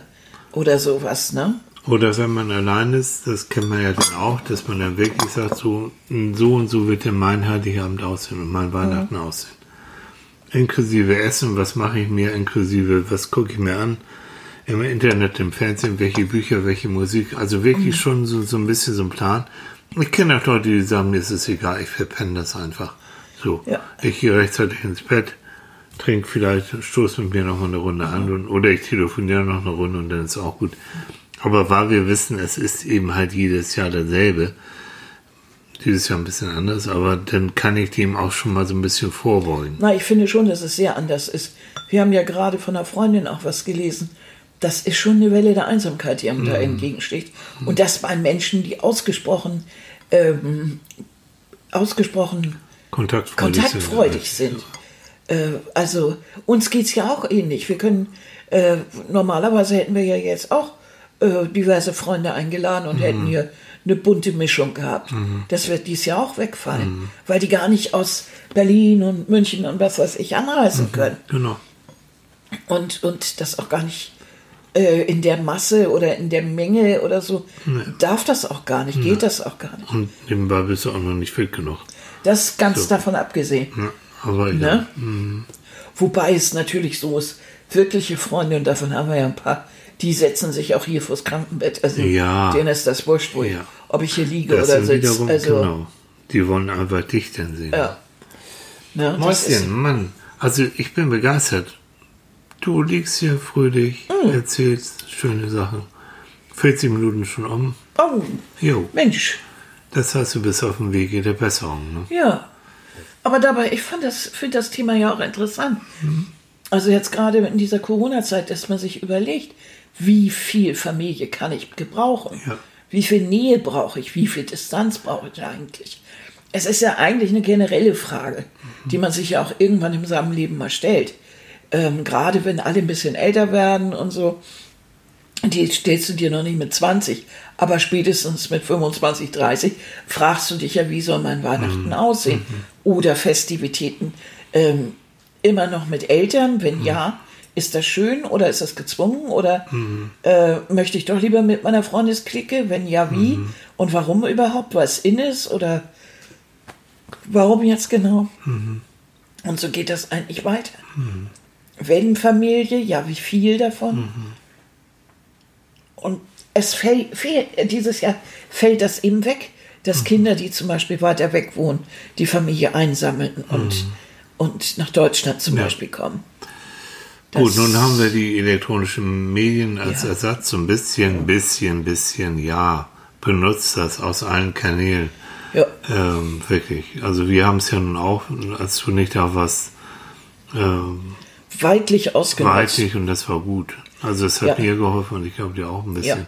oder sowas, ne? Oder wenn man allein ist, das kennt man ja dann auch, dass man dann wirklich sagt, so, so und so wird denn mein Heiligabend aussehen und mein Weihnachten mhm. aussehen. Inklusive Essen, was mache ich mir, inklusive, was gucke ich mir an, im Internet, im Fernsehen, welche Bücher, welche Musik, also wirklich mhm. schon so, so ein bisschen so ein Plan. Ich kenne auch Leute, die sagen, mir ist es egal, ich verpenne das einfach. So, ja. ich gehe rechtzeitig ins Bett, trinke vielleicht, stoße mit mir noch mal eine Runde an und, oder ich telefoniere noch eine Runde und dann ist es auch gut. Aber weil wir wissen, es ist eben halt jedes Jahr dasselbe, dieses Jahr ein bisschen anders, aber dann kann ich dem auch schon mal so ein bisschen vorbeugen. Na, ich finde schon, dass es sehr anders ist. Wir haben ja gerade von einer Freundin auch was gelesen. Das ist schon eine Welle der Einsamkeit, die einem mm. da mhm. entgegensteht. Und das bei Menschen, die ausgesprochen, ähm, ausgesprochen kontaktfreudig, kontaktfreudig sind. sind. Äh, also uns geht es ja auch ähnlich. Wir können, äh, normalerweise hätten wir ja jetzt auch äh, diverse Freunde eingeladen und mhm. hätten hier eine bunte Mischung gehabt. Mhm. Das wird dies Jahr auch wegfallen, mhm. weil die gar nicht aus Berlin und München und was weiß ich anreisen mhm. können. Genau. Und, und das auch gar nicht äh, in der Masse oder in der Menge oder so. Nee. Darf das auch gar nicht, geht nee. das auch gar nicht. Und nebenbei bist du auch noch nicht fit genug. Das ganz so. davon abgesehen. Ja, aber ja. Ne? Mhm. Wobei es natürlich so ist, wirkliche Freunde, und davon haben wir ja ein paar, die setzen sich auch hier vors Krankenbett. Also ja. denen ist das wurscht, wo ja. ob ich hier liege das oder sitze. Also, genau. Die wollen einfach dich dann sehen. Ja. ja Mäuschen, Mann. Also ich bin begeistert. Du liegst hier fröhlich, mm. erzählst schöne Sachen. 40 Minuten schon um. Oh, jo. Mensch. Das heißt, du bist auf dem Wege der Besserung. Ne? Ja. Aber dabei, ich das, finde das Thema ja auch interessant. Mhm. Also jetzt gerade in dieser Corona-Zeit, dass man sich überlegt, wie viel Familie kann ich gebrauchen? Ja. Wie viel Nähe brauche ich? Wie viel Distanz brauche ich eigentlich? Es ist ja eigentlich eine generelle Frage, mhm. die man sich ja auch irgendwann in seinem Leben mal stellt. Ähm, gerade wenn alle ein bisschen älter werden und so, die stellst du dir noch nicht mit 20, aber spätestens mit 25, 30 fragst du dich ja, wie soll mein Weihnachten mhm. aussehen? Mhm. Oder Festivitäten ähm, immer noch mit Eltern? Wenn mhm. ja, ist das schön oder ist das gezwungen oder mhm. äh, möchte ich doch lieber mit meiner Freundesklicke? Wenn ja, wie? Mhm. Und warum überhaupt? Es in ist oder warum jetzt genau? Mhm. Und so geht das eigentlich weiter. Mhm. Wenn Familie, ja, wie viel davon? Mhm. Und es fällt, fällt, dieses Jahr fällt das eben weg, dass mhm. Kinder, die zum Beispiel weiter weg wohnen, die Familie einsammeln und, und nach Deutschland zum ja. Beispiel kommen. Gut, nun haben wir die elektronischen Medien als ja. Ersatz so ein bisschen, bisschen, bisschen, ja, benutzt das aus allen Kanälen. Ja. Ähm, wirklich. Also wir haben es ja nun auch, als du nicht da warst, ähm, weitlich ausgenutzt. Weitlich und das war gut. Also es hat ja. mir geholfen und ich glaube dir auch ein bisschen.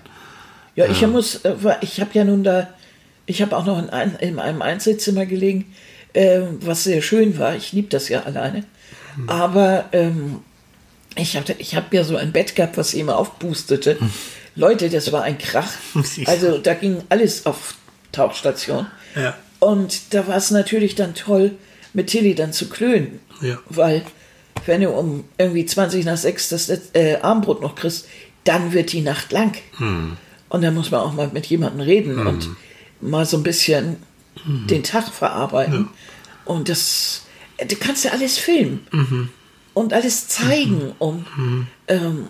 Ja, ja ich ähm, muss, äh, ich habe ja nun da, ich habe auch noch in, ein, in, einem Einzelzimmer gelegen, äh, was sehr schön war. Ich liebe das ja alleine. Mhm. Aber ähm, ich hatte, ich habe ja so ein Bett gehabt, was immer aufpustete. Hm. Leute, das war ein Krach. Also da ging alles auf Tauchstation. Ja. Und da war es natürlich dann toll, mit Tilly dann zu klönen. Ja. Weil, wenn du um irgendwie 20 nach 6 das äh, Armbrot noch kriegst, dann wird die Nacht lang. Hm. Und dann muss man auch mal mit jemandem reden hm. und mal so ein bisschen hm. den Tag verarbeiten. Ja. Und das, du kannst ja alles filmen. Mhm und alles zeigen mhm. und mhm. ähm,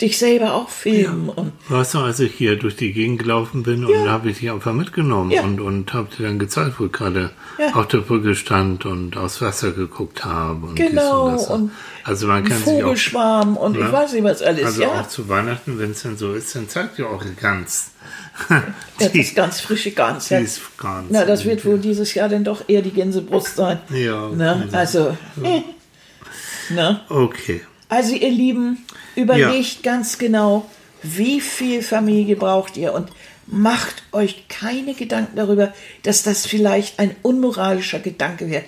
dich selber auch filmen. Ja. Und weißt du, als ich hier durch die Gegend gelaufen bin ja. und habe ich dich einfach mitgenommen ja. und, und habe dir dann gezeigt, wo ich gerade auf der Brücke stand und aufs Wasser geguckt habe. Und genau, und, und, also man kann Vogelschwarm und ich weiß nicht was alles. Also auch zu Weihnachten, wenn es dann so ist, dann zeigt ihr auch ganz. die, das ganz frische Gans. Die ist ganz. Na, das wird wohl dieses Jahr dann doch eher die Gänsebrust sein. Ja. Na, also. Äh. Ne? Okay. Also ihr Lieben, überlegt ja. ganz genau, wie viel Familie braucht ihr und macht euch keine Gedanken darüber, dass das vielleicht ein unmoralischer Gedanke wäre.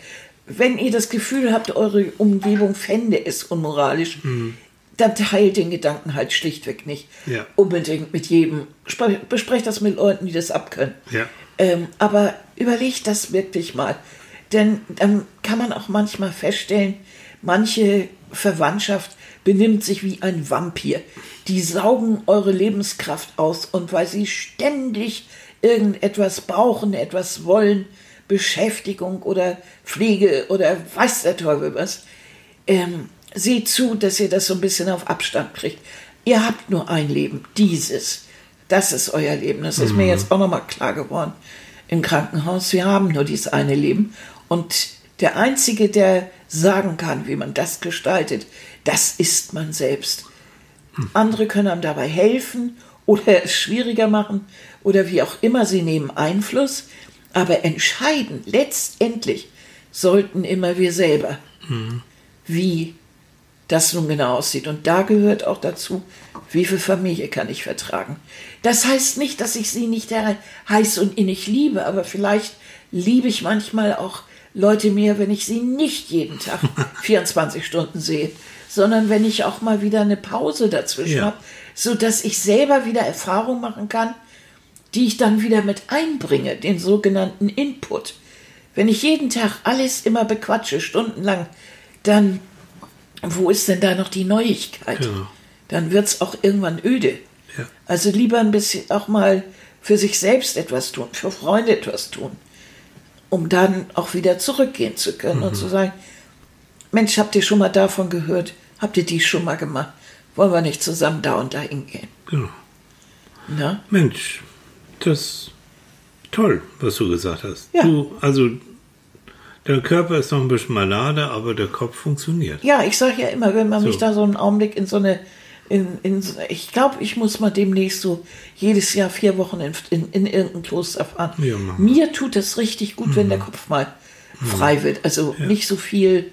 Wenn ihr das Gefühl habt, eure Umgebung fände es unmoralisch, mhm. dann teilt den Gedanken halt schlichtweg nicht ja. unbedingt mit jedem. Besprecht das mit Leuten, die das abkönnen. Ja. Ähm, aber überlegt das wirklich mal. Denn dann kann man auch manchmal feststellen, manche Verwandtschaft benimmt sich wie ein Vampir. Die saugen eure Lebenskraft aus und weil sie ständig irgendetwas brauchen, etwas wollen, Beschäftigung oder Pflege oder weiß der Teufel was, ähm, seht zu, dass ihr das so ein bisschen auf Abstand kriegt. Ihr habt nur ein Leben, dieses. Das ist euer Leben. Das ist mir jetzt auch nochmal klar geworden im Krankenhaus. Wir haben nur dieses eine Leben. Und der Einzige, der sagen kann, wie man das gestaltet, das ist man selbst. Andere können einem dabei helfen oder es schwieriger machen oder wie auch immer. Sie nehmen Einfluss. Aber entscheiden, letztendlich, sollten immer wir selber, wie das nun genau aussieht. Und da gehört auch dazu, wie viel Familie kann ich vertragen. Das heißt nicht, dass ich sie nicht heiß und innig liebe, aber vielleicht liebe ich manchmal auch Leute mehr, wenn ich sie nicht jeden Tag 24 Stunden sehe, sondern wenn ich auch mal wieder eine Pause dazwischen Ja. habe, so dass ich selber wieder Erfahrung machen kann, die ich dann wieder mit einbringe, den sogenannten Input. Wenn ich jeden Tag alles immer bequatsche, stundenlang, dann wo ist denn da noch die Neuigkeit? Genau. Dann wird es auch irgendwann öde. Ja. Also lieber ein bisschen auch mal für sich selbst etwas tun, für Freunde etwas tun, um dann auch wieder zurückgehen zu können Mhm. und zu sagen, Mensch, habt ihr schon mal davon gehört? Habt ihr dies schon mal gemacht? Wollen wir nicht zusammen da und da hingehen? Genau. Na? Mensch, das ist toll, was du gesagt hast. Ja. Du, also, der Körper ist noch ein bisschen malade, aber der Kopf funktioniert. Ja, ich sage ja immer, wenn man So. mich da so einen Augenblick in so eine, in, in, ich glaube, ich muss mal demnächst so jedes Jahr vier Wochen in, in, in irgendein Kloster fahren. Ja. Mir tut es richtig gut, wenn der Kopf mal frei wird. Also nicht so viel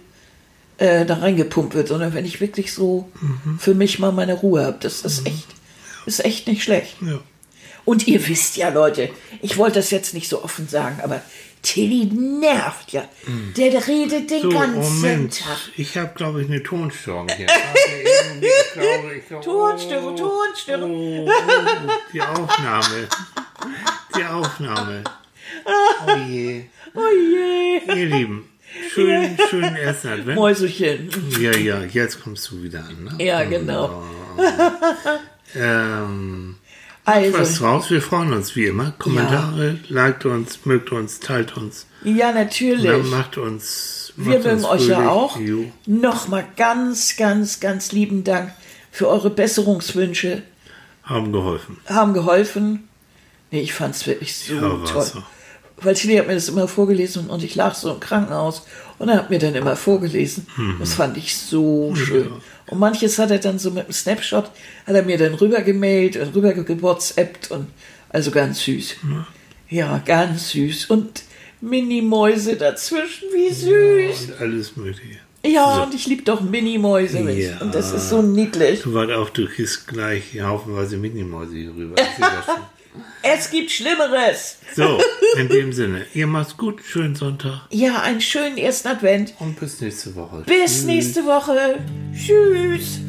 äh, da reingepumpt wird, sondern wenn ich wirklich so für mich mal meine Ruhe habe. Das ist echt, ist echt nicht schlecht. Ja. Und ihr wisst ja, Leute, ich wollte das jetzt nicht so offen sagen, aber Tilly nervt ja. Der redet den So, ganzen Moment. Tag. Ich habe, glaube ich, eine Tonstörung hier. Ich glaube, ich glaube, Tonstörung, Tonstörung. Oh, oh, die Aufnahme. Die Aufnahme. Oh je. Oh je. Ihr Lieben, schön, schönen ersten Advent. Mäuselchen. Ja, ja, jetzt kommst du wieder an. Ne? Ja, genau. Ähm, was Also, draus? Wir freuen uns wie immer. Kommentare, liked uns, mögt uns, teilt uns. ja, natürlich. macht uns. Wir macht mögen uns euch ja auch. Nochmal ganz, ganz, ganz lieben Dank für eure Besserungswünsche. Haben geholfen. Haben geholfen. Nee, ich fand es wirklich so Ja, toll. so. Weil Tilly hat mir das immer vorgelesen und ich lag so im Krankenhaus und er hat mir dann immer vorgelesen. Mhm. Das fand ich so schön. Und manches hat er dann so mit einem Snapshot, hat er mir dann rübergemailt und rüber gewhatsappt und also ganz süß. Ja, ganz süß. Und Minimäuse dazwischen, wie süß. Und alles Mögliche. Ja, So. und ich lieb doch Minimäuse. Ja. Und das ist so niedlich. Du warst auch, du kriegst gleich haufenweise Minimäuse hier rüber. Es gibt Schlimmeres. So, in dem Sinne, ihr macht's gut, schönen Sonntag Ja, einen schönen ersten Advent. und bis nächste Woche. Bis nächste Woche. Tschüss.